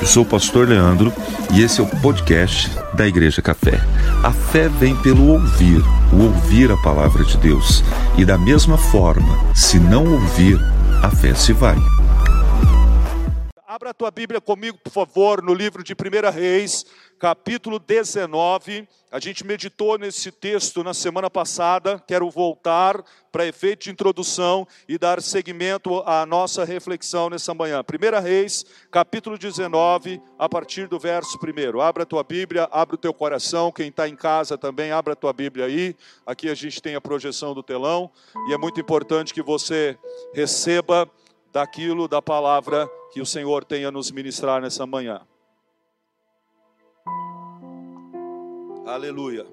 Eu sou o pastor Leandro e esse é o podcast da Igreja Café. A fé vem pelo ouvir, o ouvir a palavra de Deus. E da mesma forma, se não ouvir, a fé se vai. Abra a tua Bíblia comigo, por favor, no livro de 1 Reis, capítulo 19. A gente meditou nesse texto na semana passada. Quero voltar para efeito de introdução e dar seguimento à nossa reflexão nessa manhã. 1 Reis, capítulo 19, a partir do verso 1. Abra a tua Bíblia, abra o teu coração. Quem está em casa também, abra a tua Bíblia aí. Aqui a gente tem a projeção do telão e é muito importante que você receba daquilo da palavra que o Senhor tenha nos ministrar nessa manhã. Aleluia.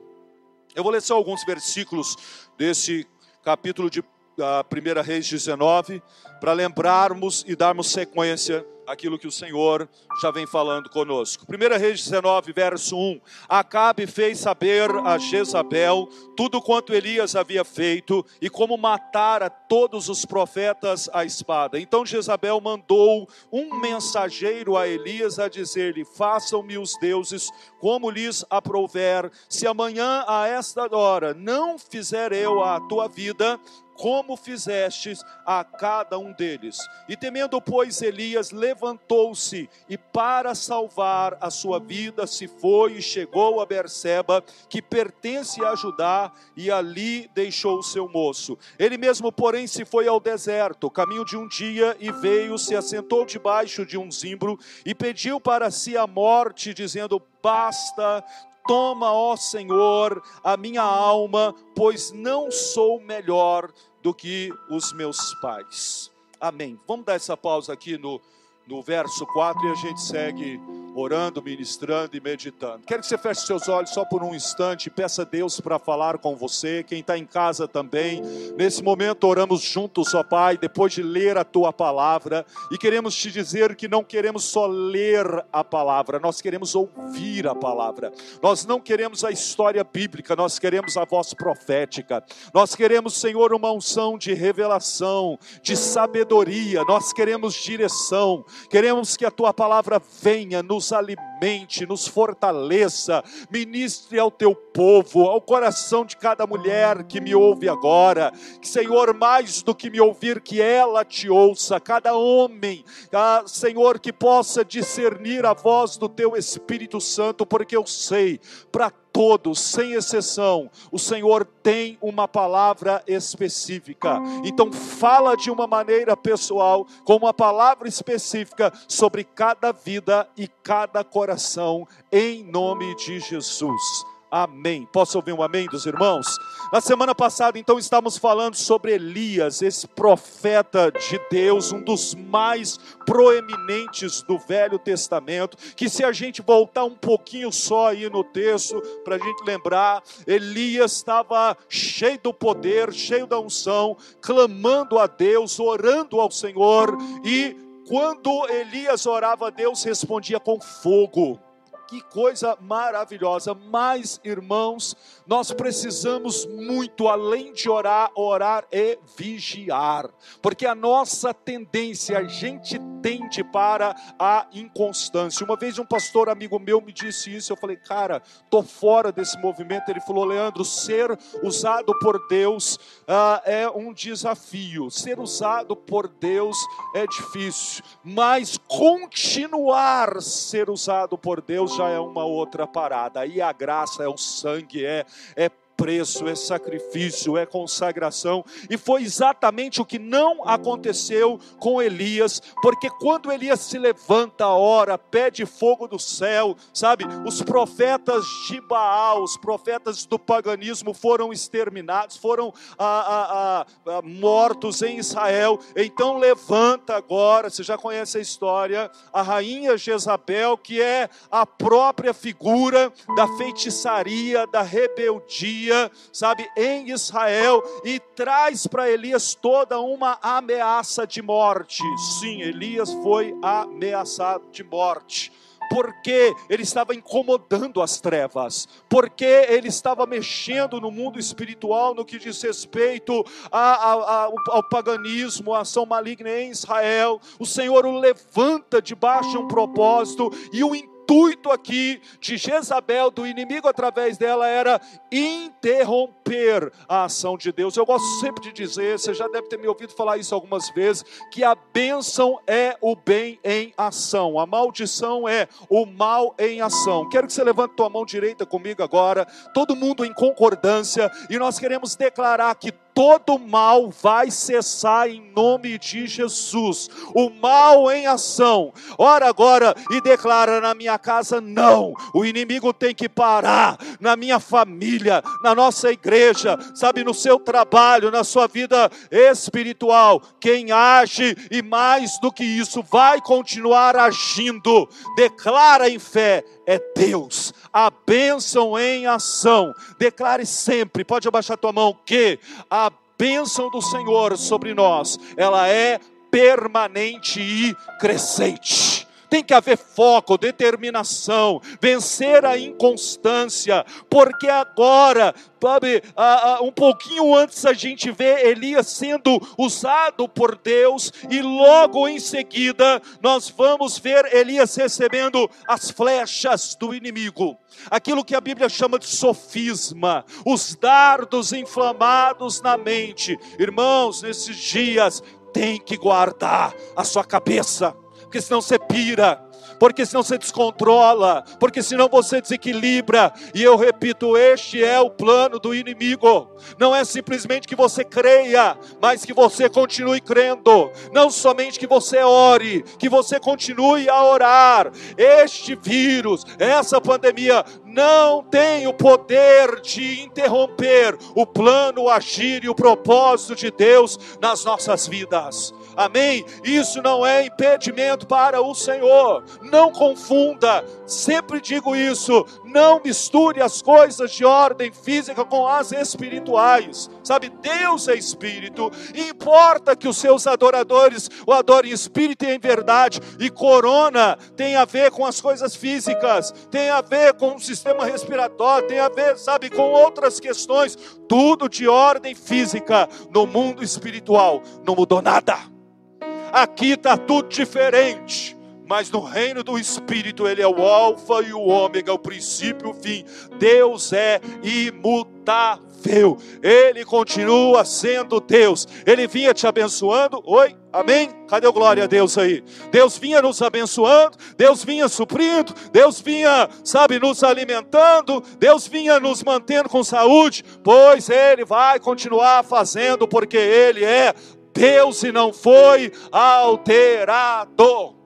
Eu vou ler só alguns versículos desse capítulo de ah, 1 Reis 19, para lembrarmos e darmos sequência aquilo que o Senhor já vem falando conosco. 1 Reis 19, verso 1. Acabe fez saber a Jezabel tudo quanto Elias havia feito e como matara todos os profetas à espada. Então Jezabel mandou um mensageiro a Elias a dizer-lhe: Façam-me os deuses como lhes aprouver, se amanhã a esta hora não fizer eu a tua vida, como fizestes a cada um deles. E temendo, pois, Elias levantou-se e para salvar a sua vida se foi e chegou a Berseba, que pertence a Judá, e ali deixou o seu moço. Ele mesmo, porém, se foi ao deserto, caminho de um dia, e veio, se assentou debaixo de um zimbro e pediu para si a morte, dizendo: Basta, Toma, ó Senhor, a minha alma, pois não sou melhor do que os meus pais. Amém. Vamos dar essa pausa aqui no, no verso 4 e a gente segue orando, ministrando e meditando. Quero que você feche seus olhos só por um instante, peça a Deus para falar com você, quem está em casa também. Nesse momento oramos juntos, ó Pai, depois de ler a tua palavra, e queremos te dizer que não queremos só ler a palavra, nós queremos ouvir a palavra. Nós não queremos a história bíblica, nós queremos a voz profética. Nós queremos, Senhor, uma unção de revelação, de sabedoria, nós queremos direção. Queremos que a tua palavra venha nos nos alimente, nos fortaleça, ministre ao teu povo, ao coração de cada mulher que me ouve agora. Que, Senhor, mais do que me ouvir, que ela te ouça, cada homem, ah, Senhor, que possa discernir a voz do teu Espírito Santo, porque eu sei, para todos, sem exceção, o Senhor tem uma palavra específica. Então, fala de uma maneira pessoal, com uma palavra específica sobre cada vida e cada coração, em nome de Jesus. Amém. Posso ouvir um amém dos irmãos? Na semana passada, então, estávamos falando sobre Elias, esse profeta de Deus, um dos mais proeminentes do Velho Testamento. Que se a gente voltar um pouquinho só aí no texto, para a gente lembrar, Elias estava cheio do poder, cheio da unção, clamando a Deus, orando ao Senhor, e quando Elias orava Deus, respondia com fogo que coisa maravilhosa. Mas, irmãos, nós precisamos muito, além de orar, orar e vigiar, porque a nossa tendência, a gente tende para a inconstância. Uma vez um pastor amigo meu me disse isso, eu falei, cara, tô fora desse movimento. Ele falou, Leandro, ser usado por Deus uh, é um desafio, ser usado por Deus é difícil, mas continuar ser usado por Deus já é uma outra parada. Aí a graça é o sangue, é, é preço, é sacrifício, é consagração, e foi exatamente o que não aconteceu com Elias, porque quando Elias se levanta, ora, pede fogo do céu, sabe, os profetas de Baal, os profetas do paganismo foram exterminados, foram ah, ah, ah, mortos em Israel, então levanta agora, você já conhece a história, a rainha Jezabel, que é a própria figura da feitiçaria, da rebeldia, dia, sabe, em Israel e traz para Elias toda uma ameaça de morte. Sim, Elias foi ameaçado de morte porque ele estava incomodando as trevas, porque ele estava mexendo no mundo espiritual no que diz respeito a, a, a, ao paganismo, à ação maligna em Israel. O Senhor o levanta debaixo de um propósito e o intuito aqui de Jezabel, do inimigo através dela, era interromper a ação de Deus. Eu gosto sempre de dizer, você já deve ter me ouvido falar isso algumas vezes, que a bênção é o bem em ação, a maldição é o mal em ação. Quero que você levante tua mão direita comigo agora, todo mundo em concordância, e nós queremos declarar que todo mal vai cessar em nome de Jesus. O mal em ação. Ora agora e declara na minha casa não. O inimigo tem que parar na minha família, na nossa igreja, sabe, no seu trabalho, na sua vida espiritual. Quem age e mais do que isso vai continuar agindo. Declara em fé é Deus, a bênção em ação. Declare sempre, pode abaixar tua mão, que a bênção do Senhor sobre nós, ela é permanente e crescente tem que haver foco, determinação, vencer a inconstância, porque agora, sabe, um pouquinho antes a gente vê Elias sendo usado por Deus, e logo em seguida nós vamos ver Elias recebendo as flechas do inimigo, aquilo que a Bíblia chama de sofisma, os dardos inflamados na mente. Irmãos, nesses dias, tem que guardar a sua cabeça porque senão você pira, porque senão você descontrola, porque senão você desequilibra. E eu repito, este é o plano do inimigo. Não é simplesmente que você creia, mas que você continue crendo. Não somente que você ore, que você continue a orar. Este vírus, essa pandemia não tem o poder de interromper o plano, o agir e o propósito de Deus nas nossas vidas. Amém? Isso não é impedimento para o Senhor. Não confunda, sempre digo isso. Não misture as coisas de ordem física com as espirituais. Sabe, Deus é espírito. E importa que os seus adoradores o adorem em espírito e em verdade. E corona tem a ver com as coisas físicas, tem a ver com o sistema respiratório, tem a ver, sabe, com outras questões. Tudo de ordem física no mundo espiritual. Não mudou nada. Aqui está tudo diferente. Mas no reino do Espírito, Ele é o Alfa e o Ômega, o princípio e o fim. Deus é imutável. Ele continua sendo Deus. Ele vinha te abençoando. Oi, amém? Cadê o glória a Deus aí? Deus vinha nos abençoando, Deus vinha suprindo, Deus vinha, sabe, nos alimentando, Deus vinha nos mantendo com saúde, pois Ele vai continuar fazendo, porque Ele é Deus e não foi alterado.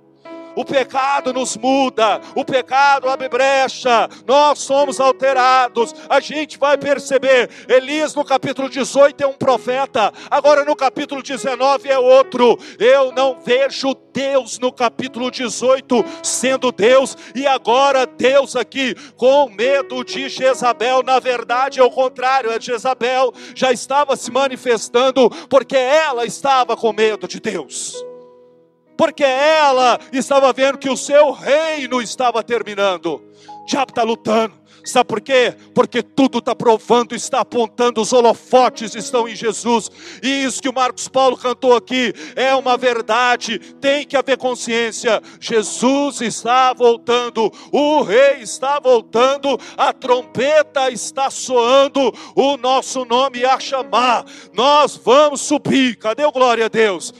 O pecado nos muda, o pecado abre brecha, nós somos alterados. A gente vai perceber: Elias no capítulo 18 é um profeta, agora no capítulo 19 é outro. Eu não vejo Deus no capítulo 18 sendo Deus, e agora Deus aqui com medo de Jezabel. Na verdade, é o contrário, é Jezabel já estava se manifestando porque ela estava com medo de Deus porque ela estava vendo que o seu reino estava terminando. O diabo está lutando. Sabe por quê? Porque tudo está provando, está apontando, os holofotes estão em Jesus. E isso que o Marcos Paulo cantou aqui é uma verdade, tem que haver consciência. Jesus está voltando, o rei está voltando, a trompeta está soando, o nosso nome a chamar. Nós vamos subir. Cadê o glória a Deus?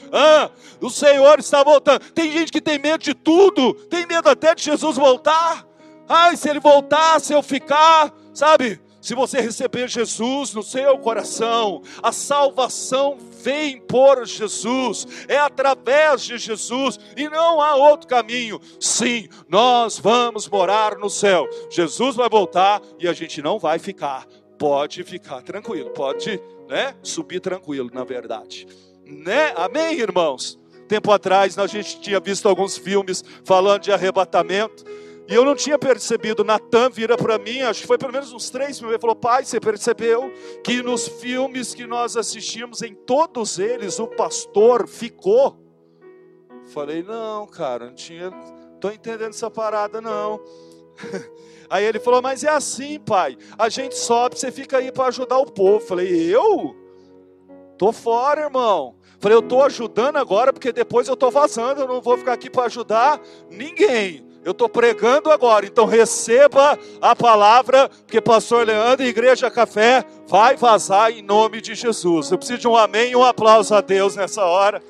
O Senhor está voltando. Tem gente que tem medo de tudo, tem medo até de Jesus voltar. Ai, se ele voltar, se eu ficar, sabe? Se você receber Jesus no seu coração, a salvação vem por Jesus, é através de Jesus e não há outro caminho. Sim, nós vamos morar no céu. Jesus vai voltar e a gente não vai ficar. Pode ficar tranquilo, pode, né? Subir tranquilo, na verdade. Né? Amém, irmãos? Tempo atrás a gente tinha visto alguns filmes falando de arrebatamento. E eu não tinha percebido, Natan vira para mim, acho que foi pelo menos uns três ele falou, pai, você percebeu que nos filmes que nós assistimos, em todos eles, o pastor ficou? Falei, não, cara, não tinha. Tô entendendo essa parada, não. Aí ele falou, mas é assim, pai. A gente sobe, você fica aí para ajudar o povo. Falei, eu? Tô fora, irmão. Falei, eu tô ajudando agora, porque depois eu tô vazando, eu não vou ficar aqui para ajudar ninguém. Eu estou pregando agora, então receba a palavra, porque Pastor Leandro e Igreja Café vai vazar em nome de Jesus. Eu preciso de um amém e um aplauso a Deus nessa hora.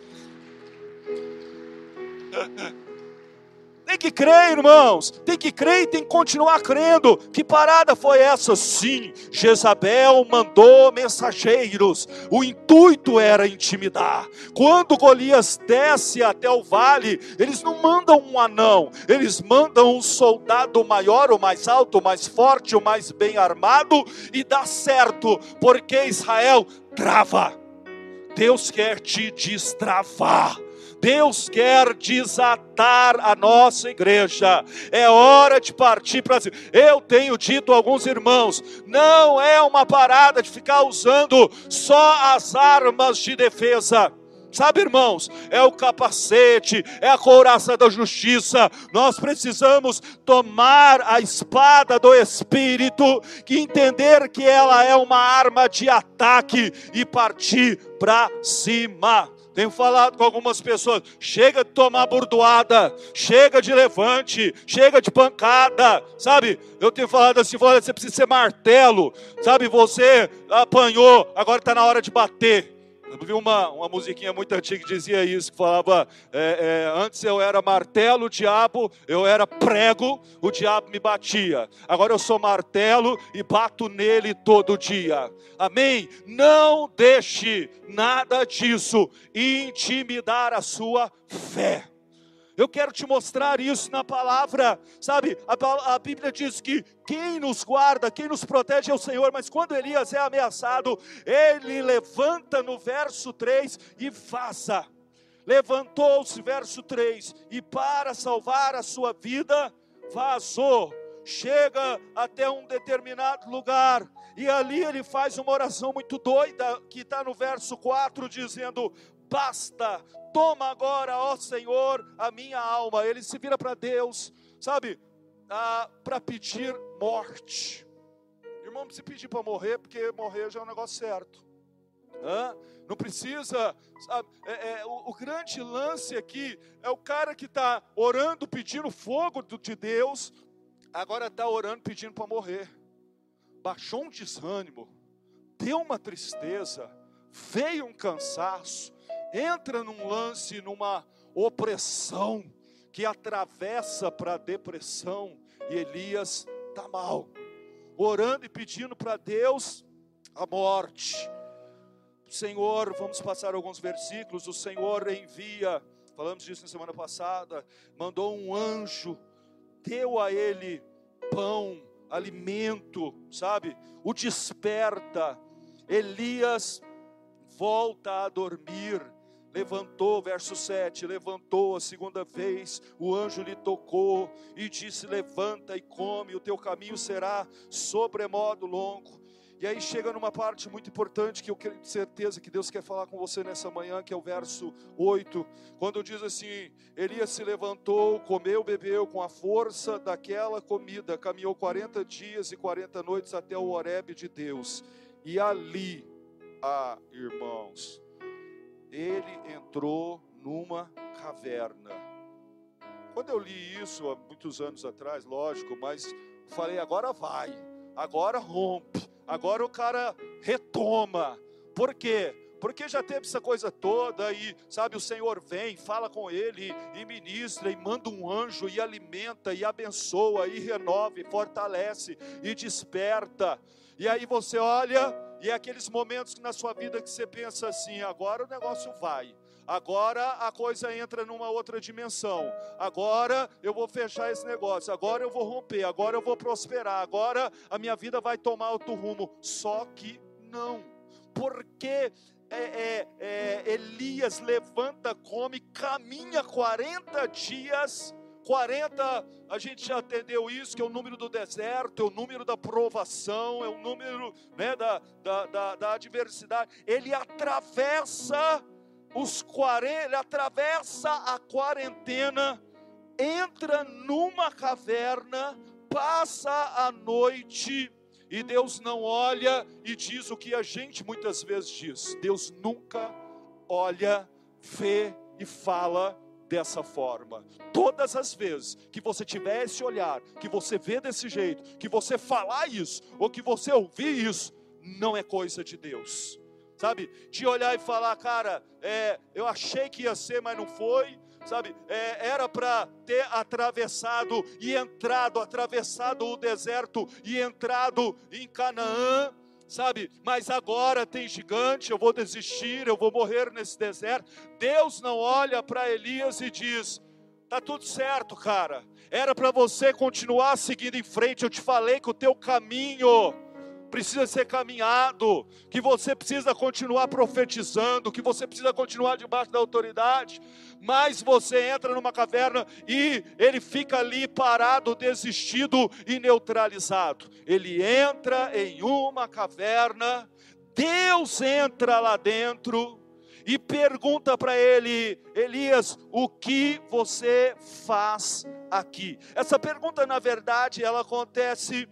Tem que crer, irmãos. Tem que crer e tem que continuar crendo. Que parada foi essa? Sim, Jezabel mandou mensageiros. O intuito era intimidar. Quando Golias desce até o vale, eles não mandam um anão, eles mandam um soldado maior, o mais alto, o mais forte, o mais bem armado, e dá certo, porque Israel trava. Deus quer te destravar. Deus quer desatar a nossa igreja. É hora de partir para cima. Eu tenho dito a alguns irmãos: não é uma parada de ficar usando só as armas de defesa. Sabe, irmãos, é o capacete, é a couraça da justiça. Nós precisamos tomar a espada do Espírito, que entender que ela é uma arma de ataque e partir para cima. Tenho falado com algumas pessoas: chega de tomar bordoada, chega de levante, chega de pancada, sabe? Eu tenho falado assim: olha, você precisa ser martelo, sabe? Você apanhou, agora está na hora de bater. Vi uma, uma musiquinha muito antiga que dizia isso, que falava, é, é, antes eu era martelo, o diabo, eu era prego, o diabo me batia. Agora eu sou martelo e bato nele todo dia. Amém? Não deixe nada disso intimidar a sua fé. Eu quero te mostrar isso na palavra, sabe? A, a, Bíblia diz que quem nos guarda, quem nos protege é o Senhor, mas quando Elias é ameaçado, ele levanta no verso 3 e faça. Levantou-se, verso 3, e para salvar a sua vida, vazou, chega até um determinado lugar, e ali ele faz uma oração muito doida, que está no verso 4, dizendo: Basta, toma agora, ó Senhor, a minha alma. Ele se vira para Deus, sabe, ah, para pedir morte. Irmão, não precisa pedir para morrer, porque morrer já é um negócio certo. Hã? Não precisa. É, é, o, o, grande lance aqui é o cara que está orando, pedindo fogo de Deus, agora está orando, pedindo para morrer. Baixou um desânimo, deu uma tristeza, veio um cansaço, entra num lance, numa opressão que atravessa para a depressão, e Elias está mal, orando e pedindo para Deus a morte. Senhor, vamos passar alguns versículos. O Senhor envia, falamos disso na semana passada, mandou um anjo, deu a ele pão, alimento, sabe? O desperta. Elias volta a dormir levantou, verso 7, levantou a segunda vez, o anjo lhe tocou e disse: Levanta e come, o teu caminho será sobremodo longo. E aí chega numa parte muito importante que eu tenho certeza que Deus quer falar com você nessa manhã, que é o verso 8, quando diz assim: Elias se levantou, comeu, bebeu com a força daquela comida, caminhou 40 dias e 40 noites até o Horebe de Deus. E ali, ah, irmãos, ele entrou numa caverna. Quando eu li isso há muitos anos atrás, lógico, mas falei, agora vai, agora rompe, agora o cara retoma. Por quê? Porque já teve essa coisa toda e, sabe, o Senhor vem, fala com ele e ministra e manda um anjo e alimenta e abençoa e renova e fortalece e desperta. E aí você olha e é aqueles momentos que na sua vida que você pensa assim: agora o negócio vai. Agora a coisa entra numa outra dimensão. Agora eu vou fechar esse negócio. Agora eu vou romper. Agora eu vou prosperar. Agora a minha vida vai tomar outro rumo. Só que não. Porque é, é, é, Elias levanta, come, caminha 40 dias 40, a gente já entendeu isso, que é o número do deserto, é o número da provação, é o número né, da, da, da, da adversidade. Ele atravessa os 40, ele atravessa a quarentena, entra numa caverna, passa a noite e Deus não olha e diz o que a gente muitas vezes diz. Deus nunca olha, vê e fala dessa forma. Todas as vezes que você tiver esse olhar, que você vê desse jeito, que você falar isso, ou que você ouvir isso, não é coisa de Deus. Sabe, de olhar e falar, cara, é, eu achei que ia ser, mas não foi, sabe, é, era para ter atravessado e entrado, atravessado o deserto e entrado em Canaã, sabe? Mas agora tem gigante, eu vou desistir, eu vou morrer nesse deserto. Deus não olha para Elias e diz: tá tudo certo, cara. Era para você continuar seguindo em frente. Eu te falei que o teu caminho precisa ser caminhado, que você precisa continuar profetizando, que você precisa continuar debaixo da autoridade, mas você entra numa caverna e ele fica ali parado, desistido e neutralizado. Ele entra em uma caverna, Deus entra lá dentro e pergunta para ele: Elias, o que você faz aqui? Essa pergunta, na verdade, ela acontece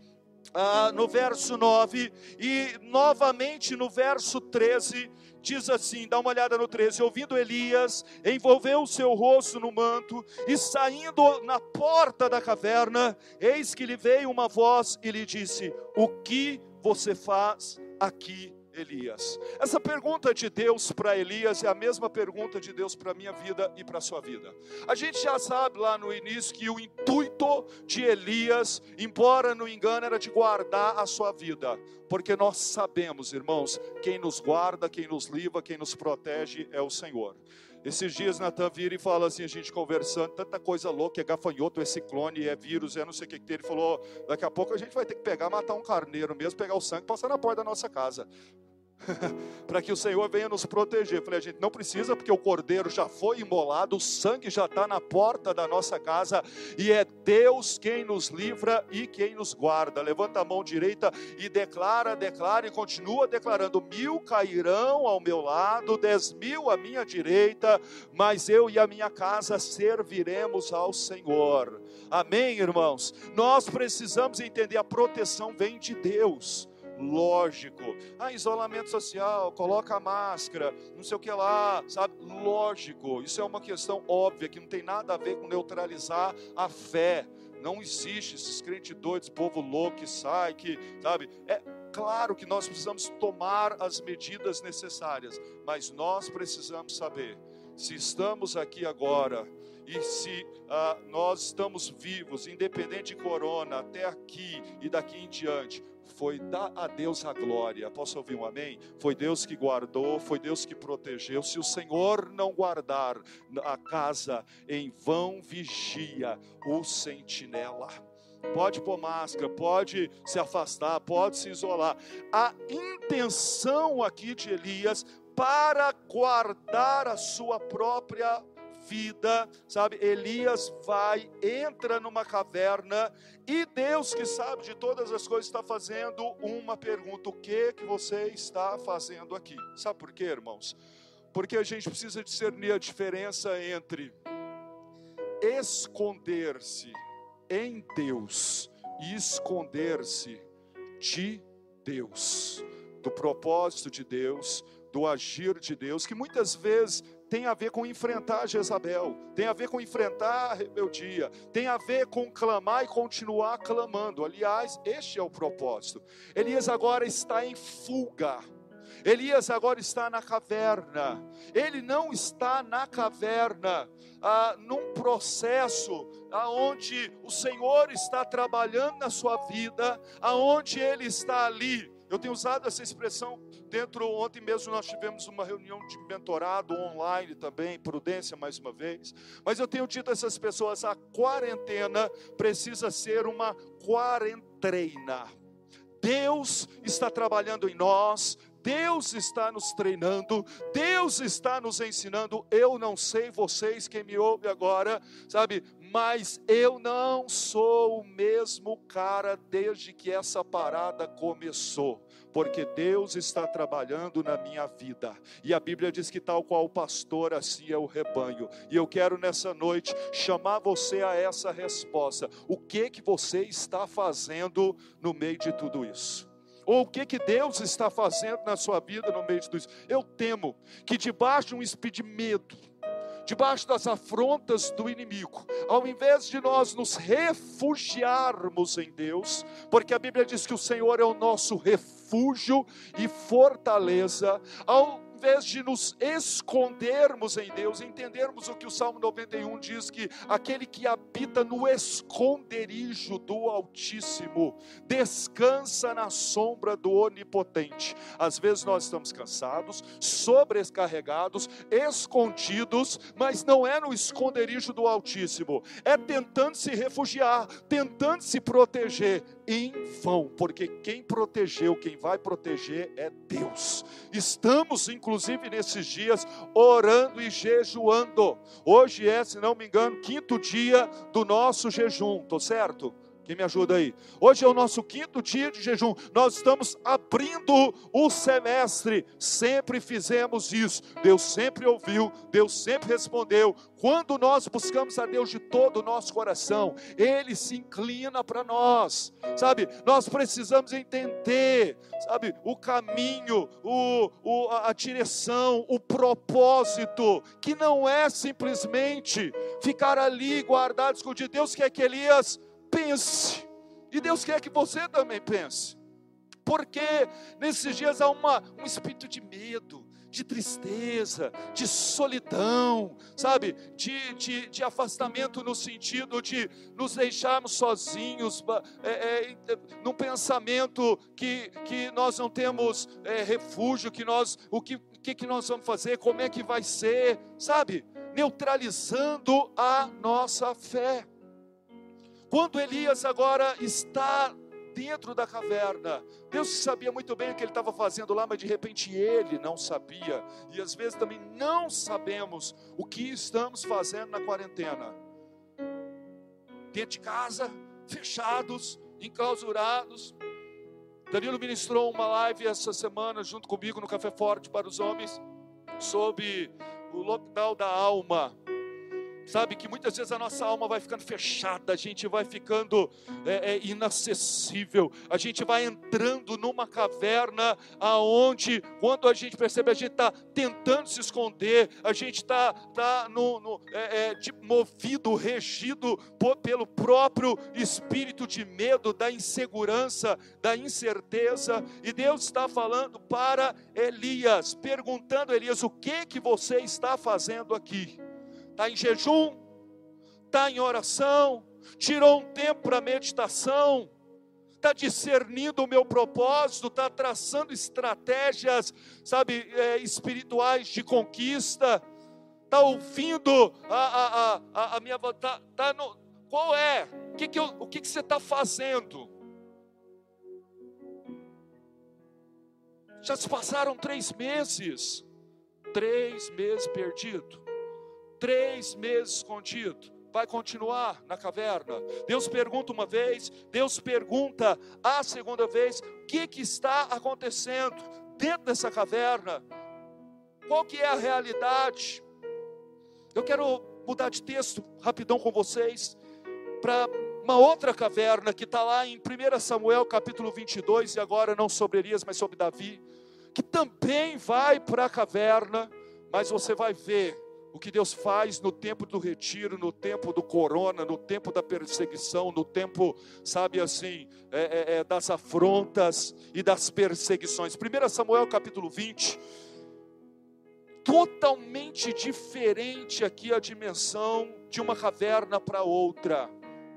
ah, no verso 9, e novamente no verso 13, diz assim: dá uma olhada no 13. Ouvindo Elias, envolveu o seu rosto no manto, e saindo na porta da caverna, eis que lhe veio uma voz e lhe disse: O que você faz aqui? Elias. Essa pergunta de Deus para Elias é a mesma pergunta de Deus para a minha vida e para a sua vida. A gente já sabe lá no início que o intuito de Elias, embora no engano, era de guardar a sua vida, porque nós sabemos, irmãos, quem nos guarda, quem nos livra, quem nos protege é o Senhor. Esses dias Natan vira e fala assim, a gente conversando, tanta coisa louca, é gafanhoto, é ciclone, é vírus, é não sei o que que tem. Ele falou, daqui a pouco a gente vai ter que pegar, matar um carneiro mesmo, pegar o sangue, passar na porta da nossa casa. para que o Senhor venha nos proteger. Falei, a gente não precisa, porque o cordeiro já foi imolado, o sangue já está na porta da nossa casa, e é Deus quem nos livra e quem nos guarda. Levanta a mão direita e declara, declara e continua declarando: mil cairão ao meu lado, dez mil à minha direita, mas eu e a minha casa serviremos ao Senhor. Amém, irmãos? Nós precisamos entender: a proteção vem de Deus lógico. Ah, isolamento social, coloca a máscara, não sei o que lá, sabe? Lógico, isso é uma questão óbvia que não tem nada a ver com neutralizar a fé. Não existe esses crentes doidos, povo louco que sai, que, sabe? É claro que nós precisamos tomar as medidas necessárias, mas nós precisamos saber se estamos aqui agora e se ah, nós estamos vivos, independente de corona, até aqui e daqui em diante, foi dar a Deus a glória. Posso ouvir um amém? Foi Deus que guardou, foi Deus que protegeu. Se o Senhor não guardar a casa, em vão vigia o sentinela. Pode pôr máscara, pode se afastar, pode se isolar. A intenção aqui de Elias para guardar a sua própria vida, sabe? Elias vai, entra numa caverna e Deus que sabe de todas as coisas está fazendo uma pergunta: o que que você está fazendo aqui? Sabe por quê, irmãos? Porque a gente precisa discernir a diferença entre esconder-se em Deus e esconder-se de Deus, do propósito de Deus, do agir de Deus, que muitas vezes tem a ver com enfrentar Jezabel, tem a ver com enfrentar a rebeldia, tem a ver com clamar e continuar clamando. Aliás, este é o propósito. Elias agora está em fuga. Elias agora está na caverna. Ele não está na caverna ah, num processo aonde o Senhor está trabalhando na sua vida, aonde Ele está ali eu tenho usado essa expressão dentro, ontem mesmo nós tivemos uma reunião de mentorado online também, prudência mais uma vez. Mas eu tenho dito a essas pessoas: a quarentena precisa ser uma quarentena. Deus está trabalhando em nós, Deus está nos treinando, Deus está nos ensinando. Eu não sei vocês, quem me ouve agora, sabe, mas eu não sou o mesmo cara desde que essa parada começou porque Deus está trabalhando na minha vida. E a Bíblia diz que tal qual o pastor, assim é o rebanho. E eu quero nessa noite chamar você a essa resposta. O que que você está fazendo no meio de tudo isso? Ou o que que Deus está fazendo na sua vida no meio de tudo isso? Eu temo que debaixo de um espírito de medo, debaixo das afrontas do inimigo, ao invés de nós nos refugiarmos em Deus, porque a Bíblia diz que o Senhor é o nosso refúgio e fortaleza, ao invés de nos escondermos em Deus, entendermos o que o Salmo 91 diz: que aquele que habita no esconderijo do Altíssimo descansa na sombra do Onipotente. Às vezes nós estamos cansados, sobrecarregados, escondidos, mas não é no esconderijo do Altíssimo, é tentando se refugiar, tentando se proteger em vão, porque quem protegeu, quem vai proteger é Deus. Estamos, inclusive, nesses dias, orando e jejuando. Hoje é, se não me engano, quinto dia do nosso jejum, estou certo? Quem me ajuda aí? Hoje é o nosso quinto dia de jejum. Nós estamos abrindo o semestre. Sempre fizemos isso. Deus sempre ouviu, Deus sempre respondeu. Quando nós buscamos a Deus de todo o nosso coração, Ele se inclina para nós. Sabe? Nós precisamos entender, sabe, o caminho, o, o, a direção, o propósito, que não é simplesmente ficar ali guardado, escondido. Deus quer que Elias pense. E Deus quer que você também pense. Porque nesses dias há uma, um espírito de medo, de tristeza, de solidão, sabe? De, de, de afastamento no sentido de nos deixarmos sozinhos, é, é, num pensamento que, que nós não temos é, refúgio, que nós, o que, que, que nós vamos fazer, como é que vai ser, sabe? Neutralizando a nossa fé. Quando Elias agora está dentro da caverna, Deus sabia muito bem o que ele estava fazendo lá, mas de repente ele não sabia, e às vezes também não sabemos o que estamos fazendo na quarentena. Dentro de casa, fechados, enclausurados. Danilo ministrou uma live essa semana junto comigo no Café Forte para os homens sobre o lockdown da alma. Sabe que muitas vezes a nossa alma vai ficando fechada, a gente vai ficando é, é, inacessível, a gente vai entrando numa caverna aonde, quando a gente percebe, a gente está tentando se esconder, a gente está tá no, no é, é movido, regido por, pelo próprio espírito de medo, da insegurança, da incerteza, e Deus está falando para Elias, perguntando a Elias: o que que você está fazendo aqui? Está em jejum, está em oração, tirou um tempo para meditação, está discernindo o meu propósito, está traçando estratégias, sabe, é, espirituais de conquista, está ouvindo a, a, a, a minha vontade, tá, tá no, qual é? O que, que, eu, o que, que você está fazendo? Já se passaram três meses, três meses perdido três meses escondido. Vai continuar na caverna. Deus pergunta uma vez, Deus pergunta a segunda vez: o que, que está acontecendo dentro dessa caverna? Qual que é a realidade? Eu quero mudar de texto rapidão com vocês para uma outra caverna que está lá em 1 Samuel capítulo 22, e agora não sobre Elias, mas sobre Davi, que também vai para a caverna, mas você vai ver o que Deus faz no tempo do retiro, no tempo do corona, no tempo da perseguição, no tempo, sabe assim, é, é, é, das afrontas e das perseguições. 1 Samuel capítulo 20, totalmente diferente aqui a dimensão de uma caverna para outra.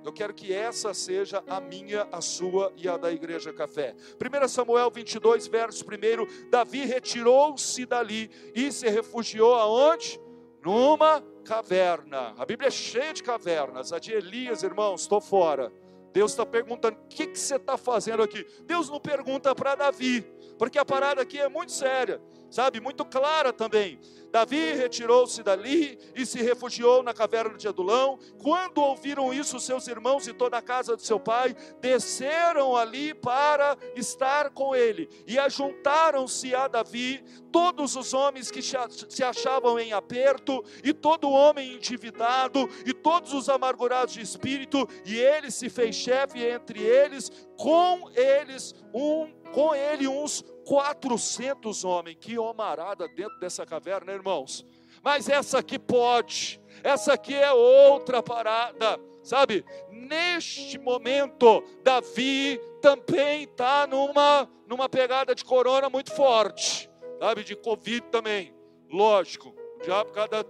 Eu quero que essa seja a minha, a sua e a da igreja café. 1 Samuel 22, verso 1: Davi retirou-se dali e se refugiou aonde? Numa caverna. A Bíblia é cheia de cavernas. A de Elias, irmãos, estou fora. Deus está perguntando: o que, que você está fazendo aqui? Deus não pergunta para Davi. porque a parada aqui é muito séria, sabe, muito clara também. Davi retirou-se dali e se refugiou na caverna de Adulão. Quando ouviram isso, seus irmãos e toda a casa de seu pai desceram ali para estar com ele e ajuntaram-se a Davi todos os homens que se achavam em aperto e todo homem endividado e todos os amargurados de espírito, e ele se fez chefe entre eles, com eles um com ele uns 400 homens. Que homarada dentro dessa caverna, irmãos. Mas essa aqui pode, essa aqui é outra parada, sabe? Neste momento, Davi também está numa, numa pegada de corona muito forte, sabe? De Covid também, lógico. O diabo, cada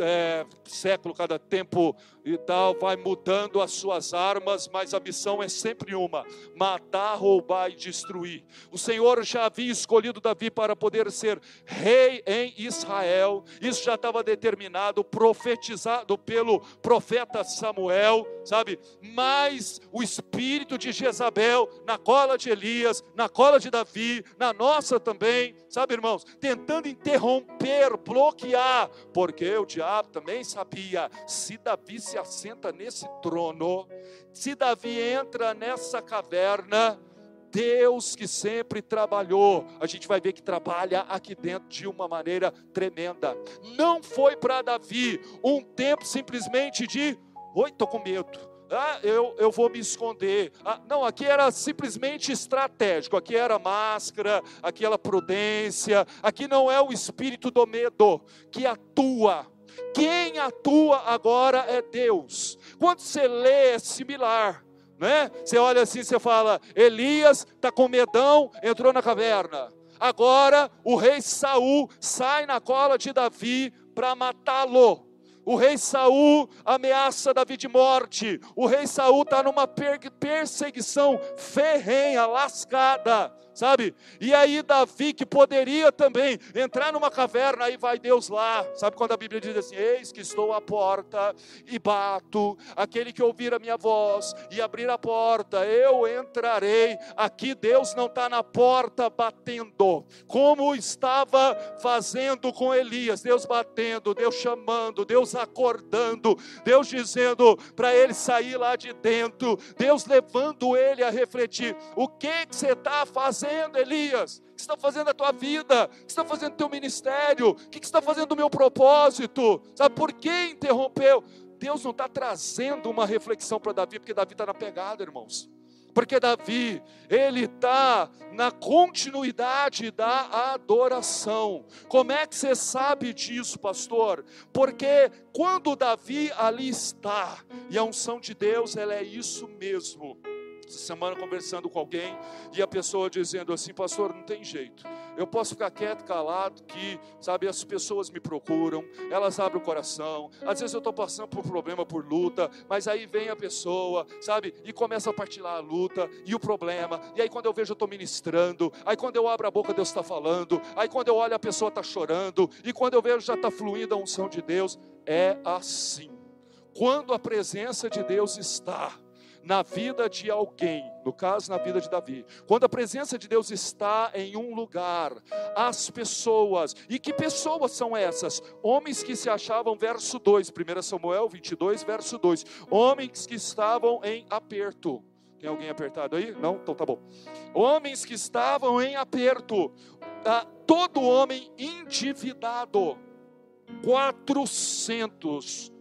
é, século, cada tempo e tal, vai mudando as suas armas, mas a missão é sempre uma: matar, roubar e destruir. O Senhor já havia escolhido Davi para poder ser rei em Israel, isso já estava determinado, profetizado pelo profeta Samuel, sabe? Mas o espírito de Jezabel, na cola de Elias, na cola de Davi, na nossa também, sabe, irmãos? Tentando interromper, bloquear, porque o diabo também sabia, se Davi se assenta nesse trono, se Davi entra nessa caverna, Deus que sempre trabalhou, a gente vai ver que trabalha aqui dentro de uma maneira tremenda. Não foi para Davi um tempo simplesmente de, oi, estou com medo. Ah, eu, eu vou me esconder. Ah, não, aqui era simplesmente estratégico. Aqui era máscara, aqui era prudência. Aqui não é o espírito do medo que atua quem atua agora é Deus. Quando você lê, é similar. Né? Você olha assim, você fala: Elias está com medão, entrou na caverna. Agora o rei Saul sai na cola de Davi para matá-lo. O rei Saul ameaça Davi de morte. O rei Saul está numa perseguição ferrenha, lascada sabe? E aí Davi que poderia também entrar numa caverna, aí vai Deus lá, sabe quando a Bíblia diz assim: Eis que estou à porta e bato, aquele que ouvir a minha voz e abrir a porta, eu entrarei. Aqui Deus não está na porta batendo, como estava fazendo com Elias, Deus batendo, Deus chamando, Deus acordando, Deus dizendo para ele sair lá de dentro, Deus levando ele a refletir: o que, que você está fazendo? Fazendo, Elias? O que está fazendo a tua vida? O que está fazendo o teu ministério? O que está fazendo o meu propósito? Sabe por que interrompeu? Deus não está trazendo uma reflexão para Davi, porque Davi está na pegada, irmãos. Porque Davi, ele está na continuidade da adoração. Como é que você sabe disso, pastor? Porque quando Davi ali está, e a unção de Deus, ela é isso mesmo essa semana conversando com alguém e a pessoa dizendo assim, pastor, não tem jeito. Eu posso ficar quieto, calado, que, sabe, as pessoas me procuram, elas abrem o coração. Às vezes eu estou passando por problema, por luta, mas aí vem a pessoa, sabe, e começa a partilhar a luta e o problema. E aí quando eu vejo, eu estou ministrando. Aí quando eu abro a boca, Deus está falando. Aí quando eu olho, a pessoa está chorando. E quando eu vejo, já está fluindo a unção de Deus. É assim. Quando a presença de Deus está, na vida de alguém, no caso na vida de Davi, quando a presença de Deus está em um lugar, as pessoas, e que pessoas são essas? Homens que se achavam, verso 2, 1 Samuel 22, verso 2, homens que estavam em aperto. Tem alguém apertado aí? Não? Então tá bom. Homens que estavam em aperto, ah, todo homem endividado, 400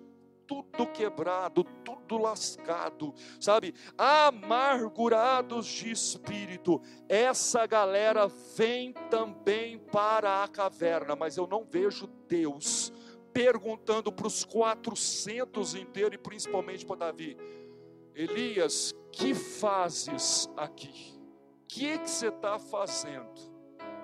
tudo quebrado, tudo lascado, sabe? Amargurados de espírito. Essa galera vem também para a caverna, mas eu não vejo Deus perguntando para os 400 inteiros e principalmente para Davi: Elias, que fazes aqui? O que, que você está fazendo?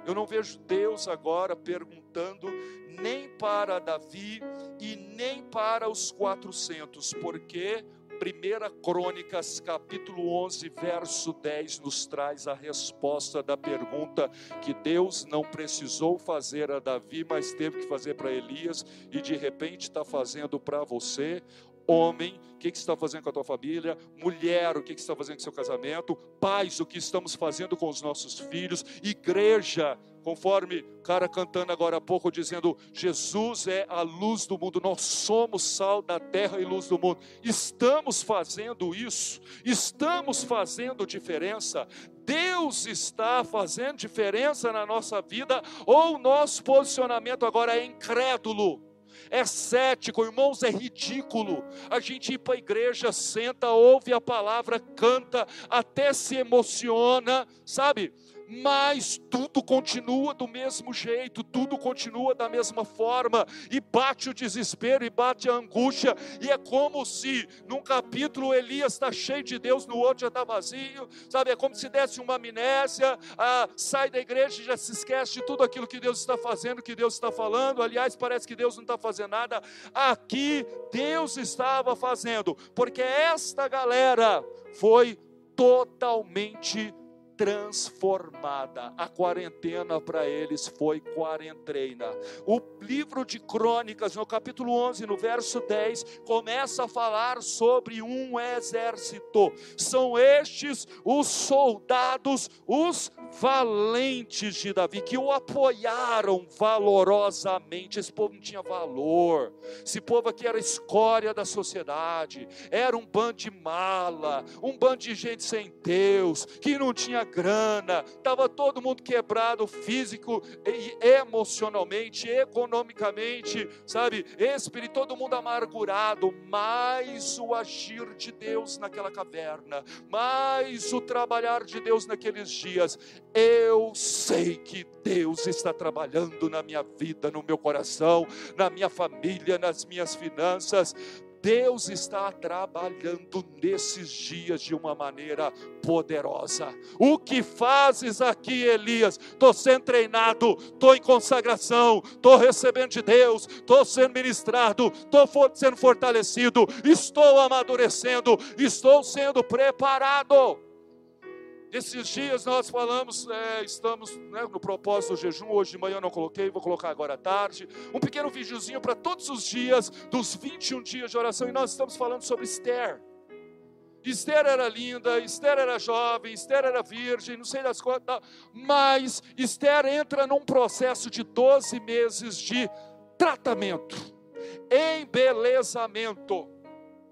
Eu não vejo Deus agora perguntando nem para Davi e nem para os 400, porque 1 Crônicas, capítulo 11, verso 10, nos traz a resposta da pergunta que Deus não precisou fazer a Davi, mas teve que fazer para Elias, e de repente está fazendo para você. Homem, o que, que está fazendo com a tua família? Mulher, o que, que está fazendo com o seu casamento? Pais, o que estamos fazendo com os nossos filhos? Igreja, conforme o cara cantando agora há pouco, dizendo: Jesus é a luz do mundo, nós somos sal da terra e luz do mundo. Estamos fazendo isso, estamos fazendo diferença. Deus está fazendo diferença na nossa vida, ou o nosso posicionamento agora é incrédulo é cético, irmãos, é ridículo. A gente ir para a igreja, senta, ouve a palavra, canta, até se emociona, sabe? Mas tudo continua do mesmo jeito, tudo continua da mesma forma, e bate o desespero, e bate a angústia, e é como se num capítulo Elias está cheio de Deus, no outro já está vazio, sabe? É como se desse uma amnésia, ah, sai da igreja e já se esquece de tudo aquilo que Deus está fazendo, que Deus está falando. Aliás, parece que Deus não está fazendo nada. Aqui Deus estava fazendo, porque esta galera foi totalmente transformada. A quarentena para eles foi quarentena. O livro de Crônicas, no capítulo 11, no verso 10, começa a falar sobre um exército. São estes os soldados, os valentes de Davi, que o apoiaram valorosamente. Esse povo não tinha valor. Esse povo aqui era escória da sociedade, era um bando de mala, um bando de gente sem Deus, que não tinha grana, estava todo mundo quebrado físico e emocionalmente, economicamente, sabe? Espírito, todo mundo amargurado, mais o agir de Deus naquela caverna, mais o trabalhar de Deus naqueles dias. Eu sei que Deus está trabalhando na minha vida, no meu coração, na minha família, nas minhas finanças. Deus está trabalhando nesses dias de uma maneira poderosa. O que fazes aqui, Elias? Estou sendo treinado, estou em consagração, estou recebendo de Deus, estou sendo ministrado, estou sendo fortalecido, estou amadurecendo, estou sendo preparado. Esses dias nós falamos, é, estamos né, no propósito do jejum, hoje de manhã eu não coloquei, vou colocar agora à tarde, um pequeno videozinho para todos os dias, dos 21 dias de oração, e nós estamos falando sobre Esther. Esther era linda, Esther era jovem, Esther era virgem, não sei das coisas, mas Esther entra num processo de 12 meses de tratamento, embelezamento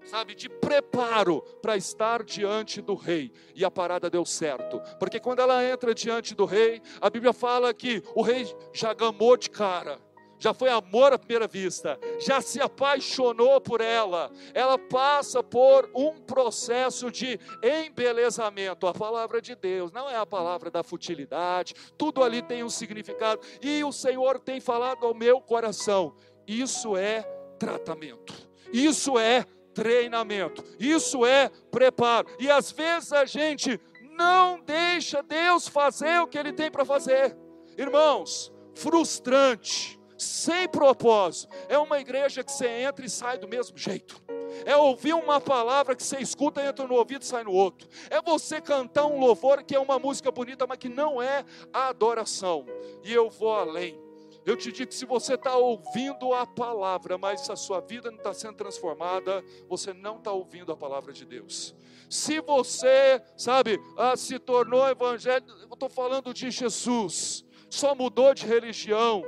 sabe, de preparo para estar diante do rei. E a parada deu certo, porque quando ela entra diante do rei, a Bíblia fala que o rei já gamou de cara. Já foi amor à primeira vista, já se apaixonou por ela. Ela passa por um processo de embelezamento. A palavra de Deus não é a palavra da futilidade, tudo ali tem um significado. E o Senhor tem falado ao meu coração: isso é tratamento, isso é treinamento. Isso é preparo. E às vezes a gente não deixa Deus fazer o que Ele tem para fazer. Irmãos, frustrante, sem propósito. É uma igreja que você entra e sai do mesmo jeito. É ouvir uma palavra que você escuta, entra no ouvido e sai no outro. É você cantar um louvor que é uma música bonita, mas que não é a adoração. E eu vou além. Eu te digo que se você está ouvindo a palavra, mas a sua vida não está sendo transformada, você não está ouvindo a palavra de Deus. Se você, sabe, ah, se tornou evangélico, eu estou falando de Jesus, só mudou de religião,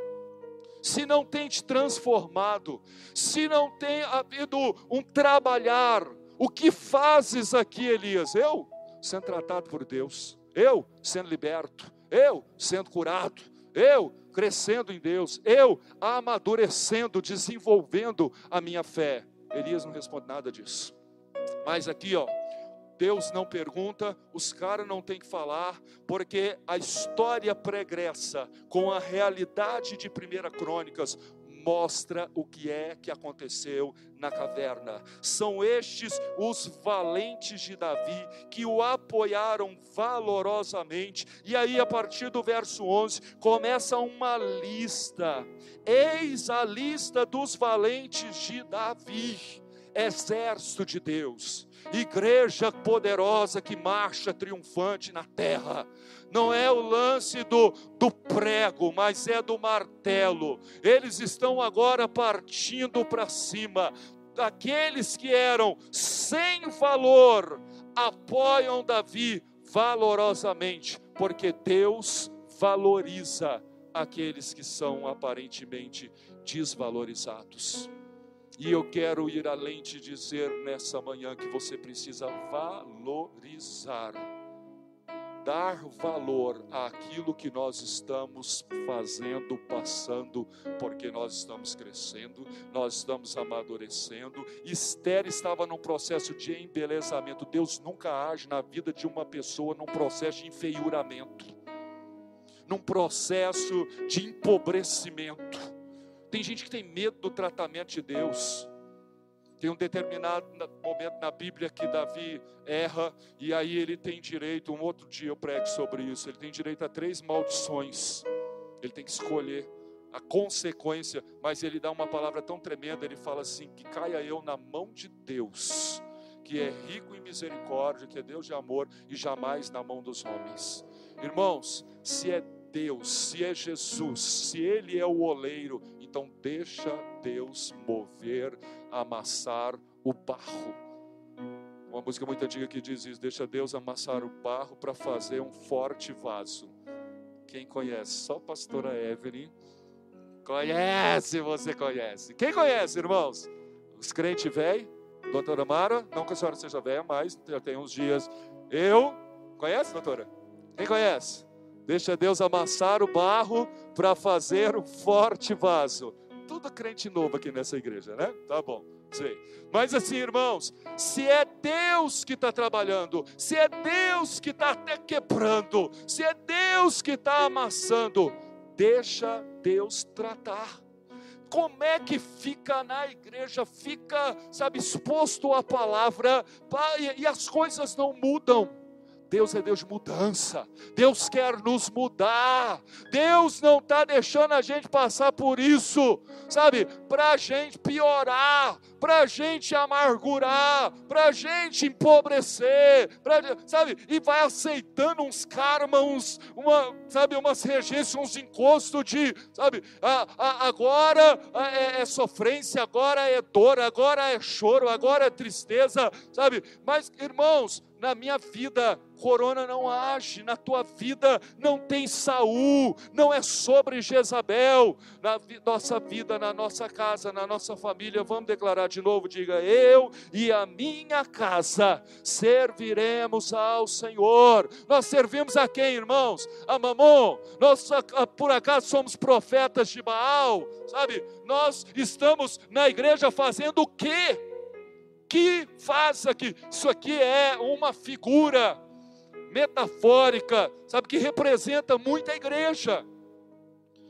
se não tem te transformado, se não tem havido um trabalhar, o que fazes aqui, Elias? Eu sendo tratado por Deus, eu sendo liberto, eu sendo curado, eu crescendo em Deus, eu amadurecendo, desenvolvendo a minha fé. Elias não responde nada disso. Mas aqui, ó, Deus não pergunta, os caras não têm que falar, porque a história pregressa com a realidade de 1 Crônicas mostra o que é que aconteceu na caverna. São estes os valentes de Davi que o apoiaram valorosamente. E aí, a partir do verso 11, começa uma lista. Eis a lista dos valentes de Davi, exército de Deus igreja poderosa que marcha triunfante na terra. Não é o lance do, do prego, mas é do martelo. Eles estão agora partindo para cima. aqueles que eram sem valor apoiam Davi valorosamente, porque Deus valoriza aqueles que são aparentemente desvalorizados. E eu quero ir além de dizer nessa manhã que você precisa valorizar, dar valor àquilo que nós estamos fazendo, passando, porque nós estamos crescendo, nós estamos amadurecendo. Esther estava num processo de embelezamento. Deus nunca age na vida de uma pessoa num processo de enfeiuramento, num processo de empobrecimento tem gente que tem medo do tratamento de Deus. Tem um determinado momento na Bíblia que Davi erra e aí ele tem direito, um outro dia eu prego sobre isso, ele tem direito a três maldições. Ele tem que escolher a consequência, mas ele dá uma palavra tão tremenda, ele fala assim: que caia eu na mão de Deus, que é rico em misericórdia, que é Deus de amor e jamais na mão dos homens. Irmãos, se é Deus, se é Jesus, se Ele é o oleiro, então deixa Deus mover, amassar o barro. Uma música muito antiga que diz isso: deixa Deus amassar o barro para fazer um forte vaso. Quem conhece? Só a pastora Evelyn. Conhece, você conhece. Quem conhece, irmãos? Os crentes velhos, doutora Mara, não que a senhora seja velha, mas já tem uns dias. Eu, conhece, doutora? Quem conhece? Deixa Deus amassar o barro para fazer um forte vaso. Tudo crente novo aqui nessa igreja, né? Tá bom, sei. Mas assim, irmãos, se é Deus que está trabalhando, se é Deus que está até quebrando, se é Deus que está amassando, deixa Deus tratar como é que fica na igreja, fica, sabe, exposto à palavra, e as coisas não mudam. Deus é Deus de mudança. Deus quer nos mudar. Deus não está deixando a gente passar por isso, sabe? Para a gente piorar, para a gente amargurar, para a gente empobrecer, pra, sabe? E vai aceitando uns karma, uns, uma, sabe, umas regências, uns encostos de, sabe? A, a, agora é, é sofrência, agora é dor, agora é choro, agora é tristeza, sabe? Mas, irmãos, na minha vida, corona não age, na tua vida não tem Saul, não é sobre Jezabel, na vi nossa vida, na nossa casa, na nossa família, vamos declarar de novo, diga, eu e a minha casa serviremos ao Senhor, nós servimos a quem irmãos? A Mamon, nós por acaso somos profetas de Baal, sabe? Nós estamos na igreja fazendo o quê? que faz aqui. Isso aqui é uma figura metafórica, sabe, que representa muito a igreja.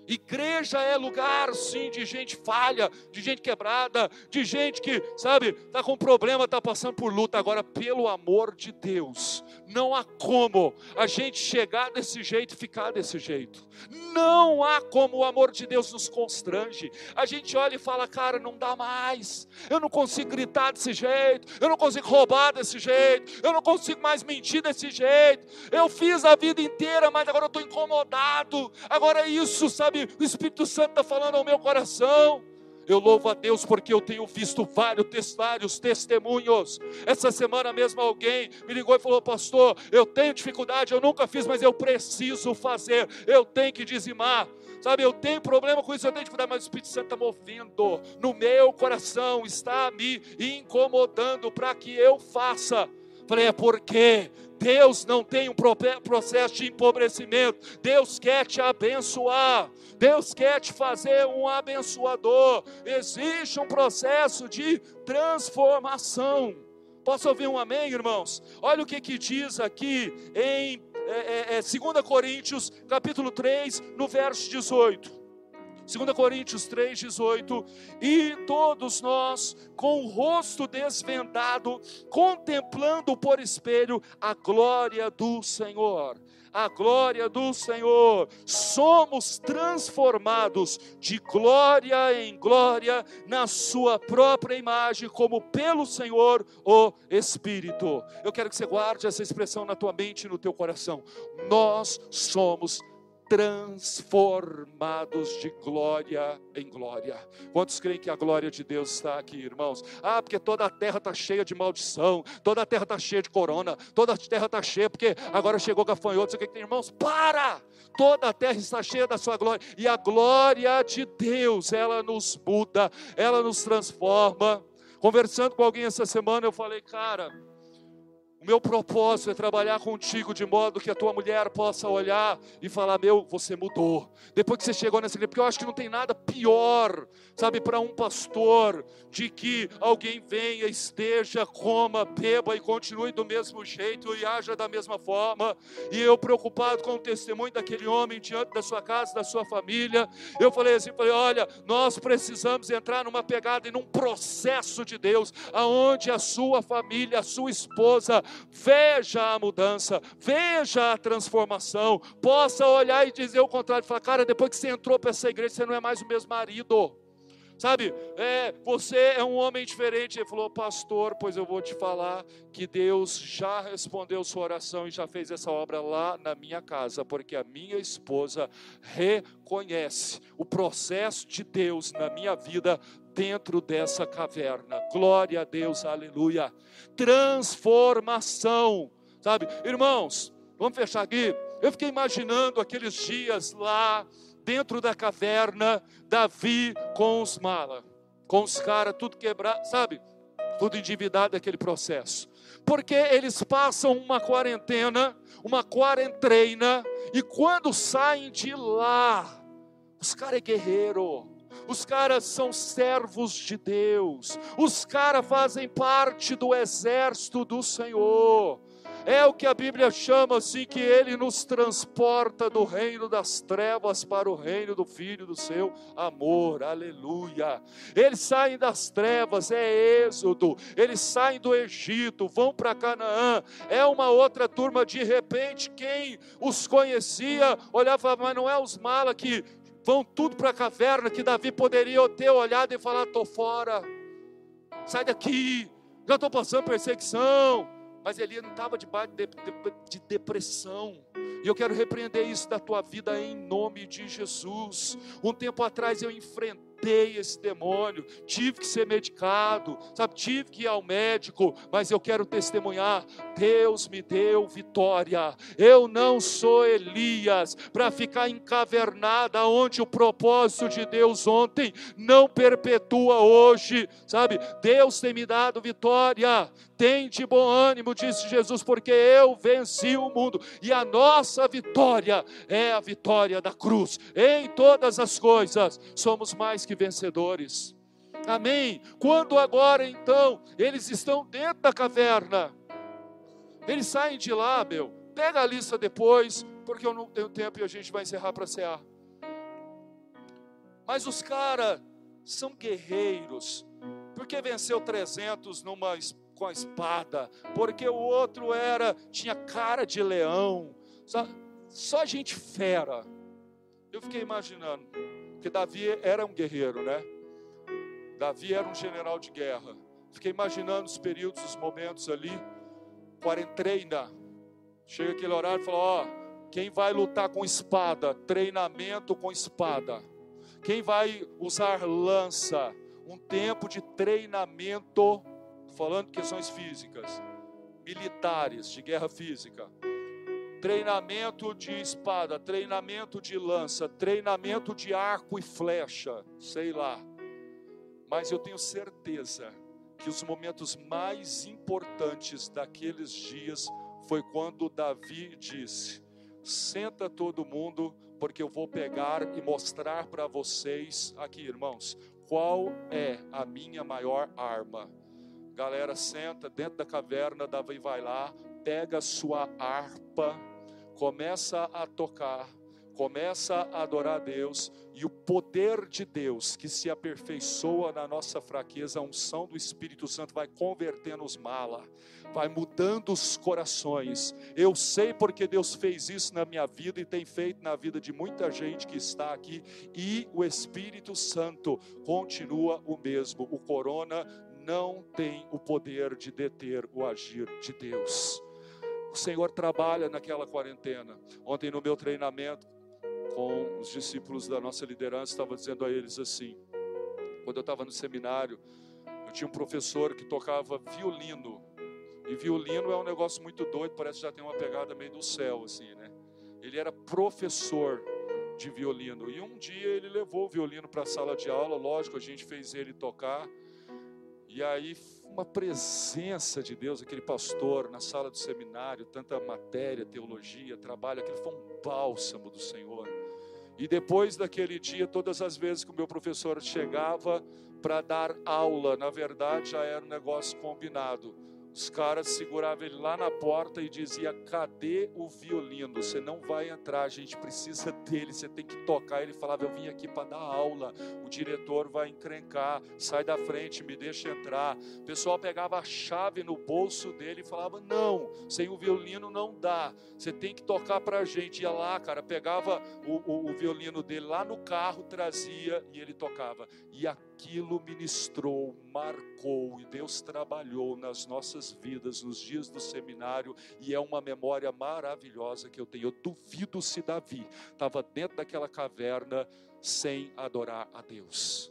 Igreja é lugar, sim, de gente falha, de gente quebrada, de gente que, sabe, está com problema, está passando por luta. Agora, pelo amor de Deus, não há como a gente chegar desse jeito e ficar desse jeito. Não há como o amor de Deus nos constrange. A gente olha e fala, cara, não dá mais. Eu não consigo gritar desse jeito, eu não consigo roubar desse jeito, eu não consigo mais mentir desse jeito. Eu fiz a vida inteira, mas agora eu estou incomodado. Agora é isso, sabe? o Espírito Santo está falando ao meu coração. Eu louvo a Deus porque eu tenho visto vários, vários testemunhos. Essa semana mesmo alguém me ligou e falou: Pastor, eu tenho dificuldade, eu nunca fiz, mas eu preciso fazer, eu tenho que dizimar. Sabe, eu tenho problema com isso, eu tenho dificuldade, mas o Espírito Santo está movendo no meu coração, está me incomodando para que eu faça. Falei, é porque Deus não tem um processo de empobrecimento. Deus quer te abençoar. Deus quer te fazer um abençoador. Existe um processo de transformação. Posso ouvir um amém, irmãos? Olha o que, que diz aqui em é, é, é, 2 Coríntios, capítulo 3, no verso 18. 2 Coríntios 3,18, e todos nós, com o rosto desvendado, contemplando por espelho a glória do Senhor, a glória do Senhor, somos transformados de glória em glória na Sua própria imagem, como pelo Senhor o Espírito. Eu quero que você guarde essa expressão na tua mente e no teu coração. Nós somos transformados de glória em glória. Quantos creem que a glória de Deus está aqui, irmãos? Ah, porque toda a terra está cheia de maldição, toda a terra está cheia de corona, toda a terra está cheia, porque agora chegou gafanhoto, o que tem, irmãos? Para! Toda a terra está cheia da sua glória, e a glória de Deus, ela nos muda, ela nos transforma. Conversando com alguém essa semana, eu falei, cara, meu propósito é trabalhar contigo de modo que a tua mulher possa olhar e falar: Meu, você mudou. Depois que você chegou nessa igreja, porque eu acho que não tem nada pior, sabe, para um pastor, de que alguém venha, esteja, coma, beba e continue do mesmo jeito e haja da mesma forma. E eu, preocupado com o testemunho daquele homem diante da sua casa, da sua família, eu falei assim: falei, Olha, nós precisamos entrar numa pegada e num processo de Deus, aonde a sua família, a sua esposa, veja a mudança, veja a transformação, possa olhar e dizer o contrário, falar, cara, depois que você entrou para essa igreja, você não é mais o mesmo marido. Sabe, é, você é um homem diferente. Ele falou, pastor, pois eu vou te falar que Deus já respondeu sua oração e já fez essa obra lá na minha casa, porque a minha esposa reconhece o processo de Deus na minha vida dentro dessa caverna. Glória a Deus, aleluia. Transformação, sabe? Irmãos, vamos fechar aqui. Eu fiquei imaginando aqueles dias lá dentro da caverna, Davi com os malas, com os caras tudo quebrado, sabe? Tudo endividado daquele processo. Porque eles passam uma quarentena, uma quarentena, e quando saem de lá, os caras é guerreiro os caras são servos de Deus, os caras fazem parte do exército do Senhor. É o que a Bíblia chama assim que ele nos transporta do reino das trevas para o reino do filho do seu amor. Aleluia. Eles saem das trevas, é Êxodo. Eles saem do Egito, vão para Canaã. É uma outra turma de repente quem os conhecia olhava, mas não é os malas que vão tudo para a caverna que Davi poderia ter olhado e falar: estou fora, sai daqui, já estou passando perseguição. Mas Elias não estava debaixo de, de, de depressão. E eu quero repreender isso da tua vida em nome de Jesus. Um tempo atrás eu enfrentei enfrentei esse demônio, tive que ser medicado, sabe, tive que ir ao médico, mas eu quero testemunhar: Deus me deu vitória. Eu não sou Elias para ficar encavernada onde o propósito de Deus ontem não perpetua hoje, sabe? Deus tem me dado vitória. Tem de bom ânimo, disse Jesus, porque eu venci o mundo e a nossa vitória é a vitória da cruz. Em todas as coisas somos mais que vencedores. Amém. Quando agora então eles estão dentro da caverna, eles saem de lá, meu. Pega a lista depois, porque eu não tenho tempo e a gente vai encerrar para cear. Mas os caras são guerreiros. Porque venceu 300 numa com a espada, porque o outro era tinha cara de leão. Só, só gente fera. Eu fiquei imaginando, porque Davi era um guerreiro, né? Davi era um general de guerra. Fiquei imaginando os períodos, os momentos ali, quarentena. Chega aquele horário e fala: Ó, quem vai lutar com espada? Treinamento com espada. Quem vai usar lança? Um tempo de treinamento, falando de questões físicas, militares, de guerra física treinamento de espada, treinamento de lança, treinamento de arco e flecha, sei lá. Mas eu tenho certeza que os momentos mais importantes daqueles dias foi quando Davi disse: Senta todo mundo, porque eu vou pegar e mostrar para vocês aqui, irmãos, qual é a minha maior arma. Galera, senta dentro da caverna, Davi vai lá, pega a sua harpa, começa a tocar, começa a adorar a Deus, e o poder de Deus que se aperfeiçoa na nossa fraqueza, a unção do Espírito Santo vai convertendo os mala, vai mudando os corações. Eu sei porque Deus fez isso na minha vida e tem feito na vida de muita gente que está aqui, e o Espírito Santo continua o mesmo. O corona não tem o poder de deter o agir de Deus. O Senhor trabalha naquela quarentena. Ontem no meu treinamento, com os discípulos da nossa liderança, estava dizendo a eles assim: quando eu estava no seminário, eu tinha um professor que tocava violino. E violino é um negócio muito doido, parece que já tem uma pegada meio do céu, assim, né? Ele era professor de violino. E um dia ele levou o violino para a sala de aula, lógico, a gente fez ele tocar. E aí, uma presença de Deus, aquele pastor na sala do seminário, tanta matéria, teologia, trabalho, aquele foi um bálsamo do Senhor. E depois daquele dia, todas as vezes que o meu professor chegava para dar aula, na verdade já era um negócio combinado os caras seguravam ele lá na porta e dizia: "Cadê o violino? Você não vai entrar, a gente precisa dele, você tem que tocar". Ele falava: "Eu vim aqui para dar aula. O diretor vai encrencar. Sai da frente, me deixa entrar". O pessoal pegava a chave no bolso dele e falava: "Não, sem o violino não dá. Você tem que tocar para a gente". Ia lá, cara, pegava o, o, o violino dele lá no carro, trazia e ele tocava. E aquilo ministrou, marcou e Deus trabalhou nas nossas vidas nos dias do seminário e é uma memória maravilhosa que eu tenho. Eu duvido se Davi estava dentro daquela caverna sem adorar a Deus.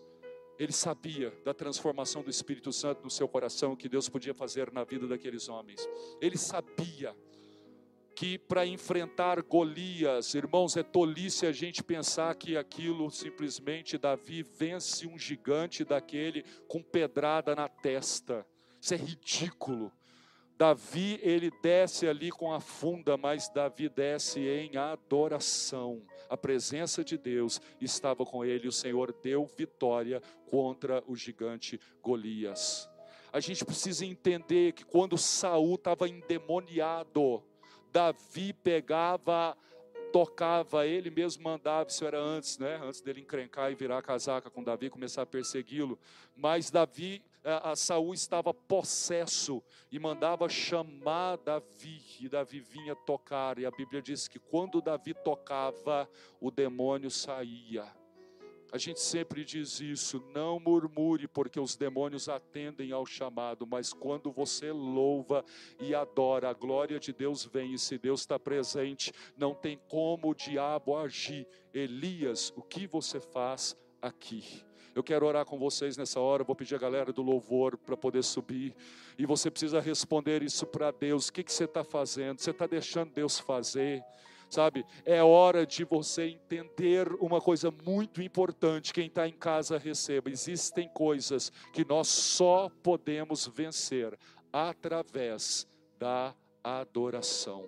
Ele sabia da transformação do Espírito Santo no seu coração que Deus podia fazer na vida daqueles homens. Ele sabia que para enfrentar Golias, irmãos, é tolice a gente pensar que aquilo simplesmente Davi vence um gigante daquele com pedrada na testa. Isso é ridículo. Davi, ele desce ali com a funda, mas Davi desce em adoração. A presença de Deus estava com ele, o Senhor deu vitória contra o gigante Golias. A gente precisa entender que quando Saul estava endemoniado, Davi pegava tocava, ele mesmo mandava, isso era antes, né? Antes dele encrencar e virar casaca com Davi, começar a persegui-lo. Mas Davi a, a Saul estava possesso e mandava chamar Davi, e Davi vinha tocar, e a Bíblia diz que quando Davi tocava, o demônio saía. A gente sempre diz isso, não murmure, porque os demônios atendem ao chamado, mas quando você louva e adora, a glória de Deus vem, e se Deus está presente, não tem como o diabo agir. Elias, o que você faz aqui? Eu quero orar com vocês nessa hora. vou pedir a galera do louvor para poder subir. E você precisa responder isso para Deus. O que, que você está fazendo? Você está deixando Deus fazer? Sabe, é hora de você entender uma coisa muito importante. Quem está em casa receba. Existem coisas que nós só podemos vencer através da adoração.